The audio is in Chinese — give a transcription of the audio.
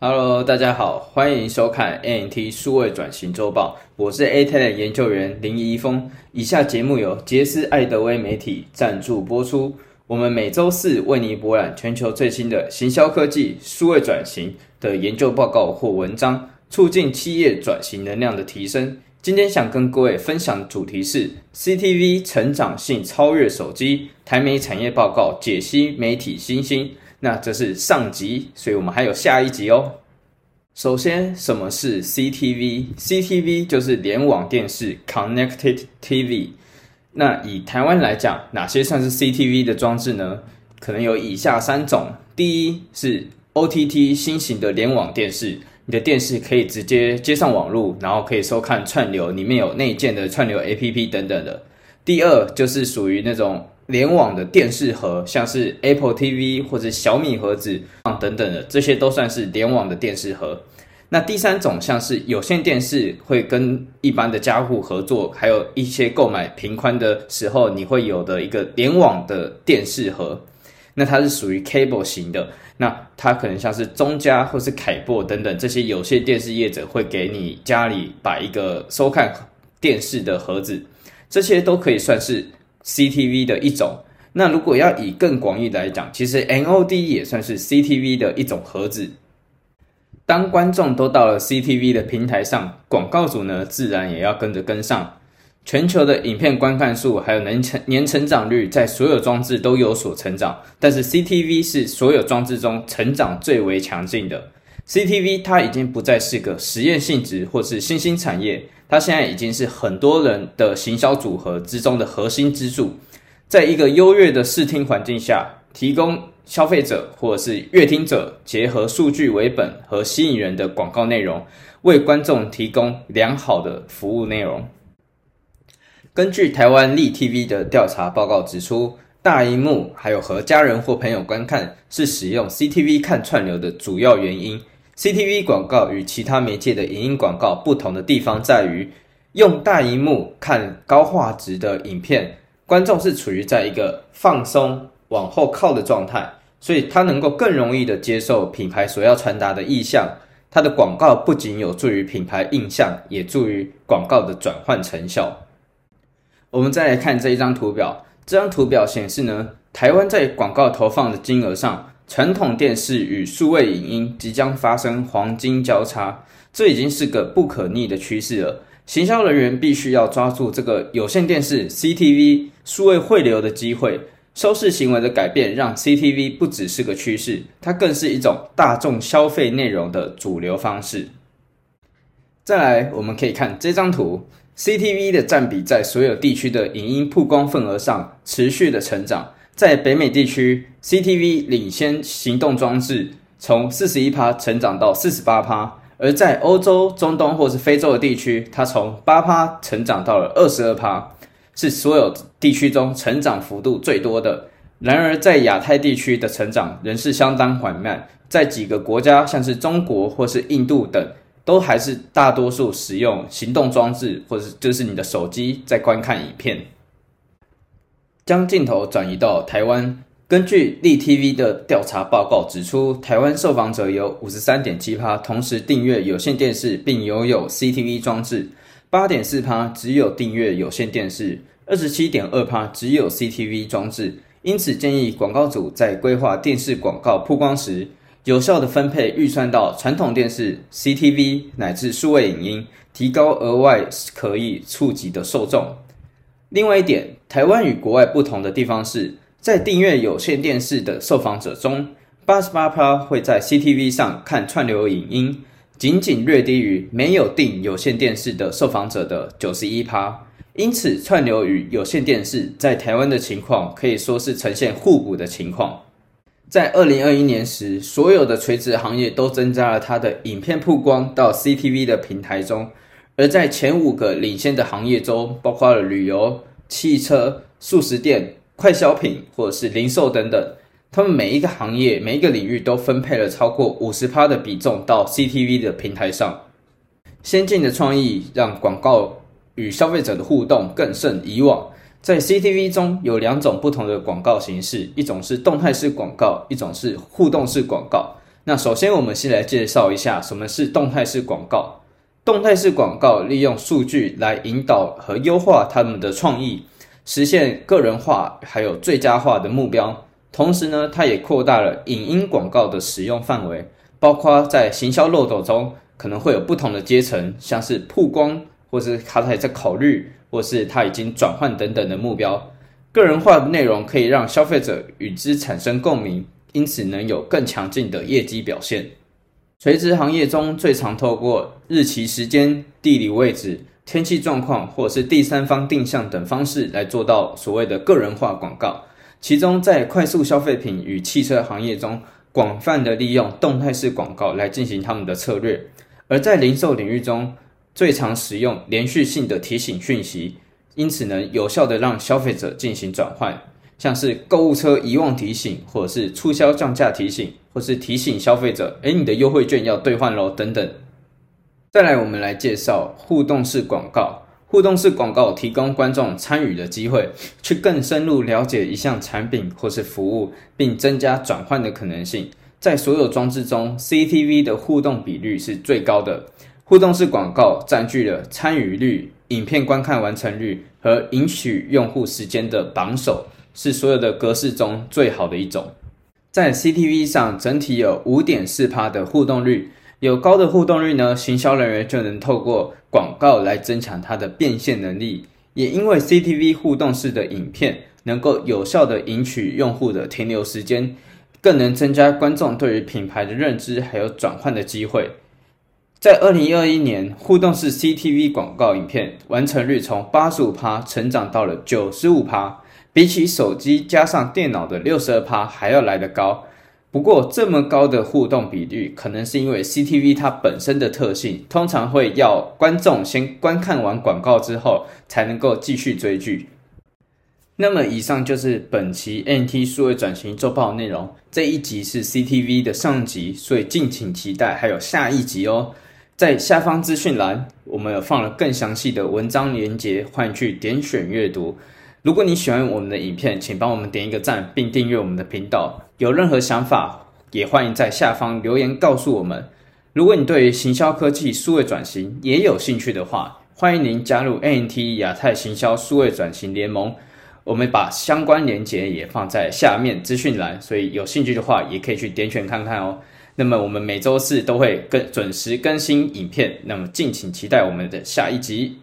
Hello，大家好，欢迎收看 NT 数位转型周报，我是 AT 研究员林怡峰。以下节目由杰斯艾德威媒体赞助播出。我们每周四为您博览全球最新的行销科技、数位转型的研究报告或文章，促进企业转型能量的提升。今天想跟各位分享的主题是 CTV 成长性超越手机，台媒产业报告解析媒体新兴。那这是上集，所以我们还有下一集哦。首先，什么是 CTV？CTV 就是联网电视 （Connected TV）。那以台湾来讲，哪些算是 CTV 的装置呢？可能有以下三种：第一是 OTT 新型的联网电视，你的电视可以直接接上网络，然后可以收看串流，里面有内建的串流 APP 等等的。第二就是属于那种。联网的电视盒，像是 Apple TV 或者小米盒子啊等等的，这些都算是联网的电视盒。那第三种像是有线电视，会跟一般的家户合作，还有一些购买频宽的时候，你会有的一个联网的电视盒。那它是属于 cable 型的，那它可能像是中家或是凯擘等等这些有线电视业者会给你家里摆一个收看电视的盒子，这些都可以算是。CTV 的一种，那如果要以更广义来讲，其实 NOD 也算是 CTV 的一种盒子。当观众都到了 CTV 的平台上，广告主呢自然也要跟着跟上。全球的影片观看数还有年成年成长率，在所有装置都有所成长，但是 CTV 是所有装置中成长最为强劲的。CTV 它已经不再是个实验性质或是新兴产业。它现在已经是很多人的行销组合之中的核心支柱，在一个优越的视听环境下，提供消费者或者是阅听者结合数据为本和吸引人的广告内容，为观众提供良好的服务内容。根据台湾立 TV 的调查报告指出，大荧幕还有和家人或朋友观看是使用 CTV 看串流的主要原因。CTV 广告与其他媒介的影音广告不同的地方在于，用大荧幕看高画质的影片，观众是处于在一个放松、往后靠的状态，所以他能够更容易的接受品牌所要传达的意向。它的广告不仅有助于品牌印象，也助于广告的转换成效。我们再来看这一张图表，这张图表显示呢，台湾在广告投放的金额上。传统电视与数位影音即将发生黄金交叉，这已经是个不可逆的趋势了。行销人员必须要抓住这个有线电视 CTV 数位汇流的机会。收视行为的改变让 CTV 不只是个趋势，它更是一种大众消费内容的主流方式。再来，我们可以看这张图，CTV 的占比在所有地区的影音曝光份额上持续的成长。在北美地区，CTV 领先行动装置，从四十一趴成长到四十八趴；而在欧洲、中东或是非洲的地区，它从八趴成长到了二十二趴，是所有地区中成长幅度最多的。然而，在亚太地区的成长仍是相当缓慢，在几个国家，像是中国或是印度等，都还是大多数使用行动装置或者就是你的手机在观看影片。将镜头转移到台湾，根据立 TV 的调查报告指出，台湾受访者有五十三点七趴同时订阅有线电视并拥有 CTV 装置，八点四趴只有订阅有线电视，二十七点二趴只有 CTV 装置。因此，建议广告主在规划电视广告曝光时，有效的分配预算到传统电视、CTV 乃至数位影音，提高额外可以触及的受众。另外一点，台湾与国外不同的地方是，在订阅有线电视的受访者中，八十八趴会在 CTV 上看串流影音，仅仅略低于没有订有线电视的受访者的九十一趴。因此，串流与有线电视在台湾的情况可以说是呈现互补的情况。在二零二一年时，所有的垂直行业都增加了它的影片曝光到 CTV 的平台中。而在前五个领先的行业中，包括了旅游、汽车、素食店、快消品或者是零售等等，他们每一个行业、每一个领域都分配了超过五十趴的比重到 CTV 的平台上。先进的创意让广告与消费者的互动更胜以往。在 CTV 中有两种不同的广告形式，一种是动态式广告，一种是互动式广告。那首先，我们先来介绍一下什么是动态式广告。动态式广告利用数据来引导和优化他们的创意，实现个人化还有最佳化的目标。同时呢，它也扩大了影音广告的使用范围，包括在行销漏斗中可能会有不同的阶层，像是曝光，或是他还在考虑，或是他已经转换等等的目标。个人化的内容可以让消费者与之产生共鸣，因此能有更强劲的业绩表现。垂直行业中最常透过日期、时间、地理位置、天气状况，或是第三方定向等方式来做到所谓的个人化广告。其中，在快速消费品与汽车行业中，广泛的利用动态式广告来进行他们的策略；而在零售领域中，最常使用连续性的提醒讯息，因此能有效的让消费者进行转换，像是购物车遗忘提醒，或者是促销降价提醒，或是提醒消费者，诶，你的优惠券要兑换喽，等等。再来，我们来介绍互动式广告。互动式广告提供观众参与的机会，去更深入了解一项产品或是服务，并增加转换的可能性。在所有装置中，CTV 的互动比率是最高的。互动式广告占据了参与率、影片观看完成率和赢取用户时间的榜首，是所有的格式中最好的一种。在 CTV 上，整体有五点四趴的互动率。有高的互动率呢，行销人员就能透过广告来增强它的变现能力。也因为 CTV 互动式的影片能够有效的赢取用户的停留时间，更能增加观众对于品牌的认知，还有转换的机会。在二零二一年，互动式 CTV 广告影片完成率从八十五趴成长到了九十五趴，比起手机加上电脑的六十二趴还要来得高。不过，这么高的互动比率，可能是因为 CTV 它本身的特性，通常会要观众先观看完广告之后，才能够继续追剧。那么，以上就是本期 NT 数位转型周报内容。这一集是 CTV 的上集，所以敬请期待还有下一集哦。在下方资讯栏，我们有放了更详细的文章连接，欢迎去点选阅读。如果你喜欢我们的影片，请帮我们点一个赞，并订阅我们的频道。有任何想法，也欢迎在下方留言告诉我们。如果你对于行销科技数位转型也有兴趣的话，欢迎您加入 ANT 亚太行销数位转型联盟。我们把相关链接也放在下面资讯栏，所以有兴趣的话也可以去点选看看哦。那么我们每周四都会更准时更新影片，那么敬请期待我们的下一集。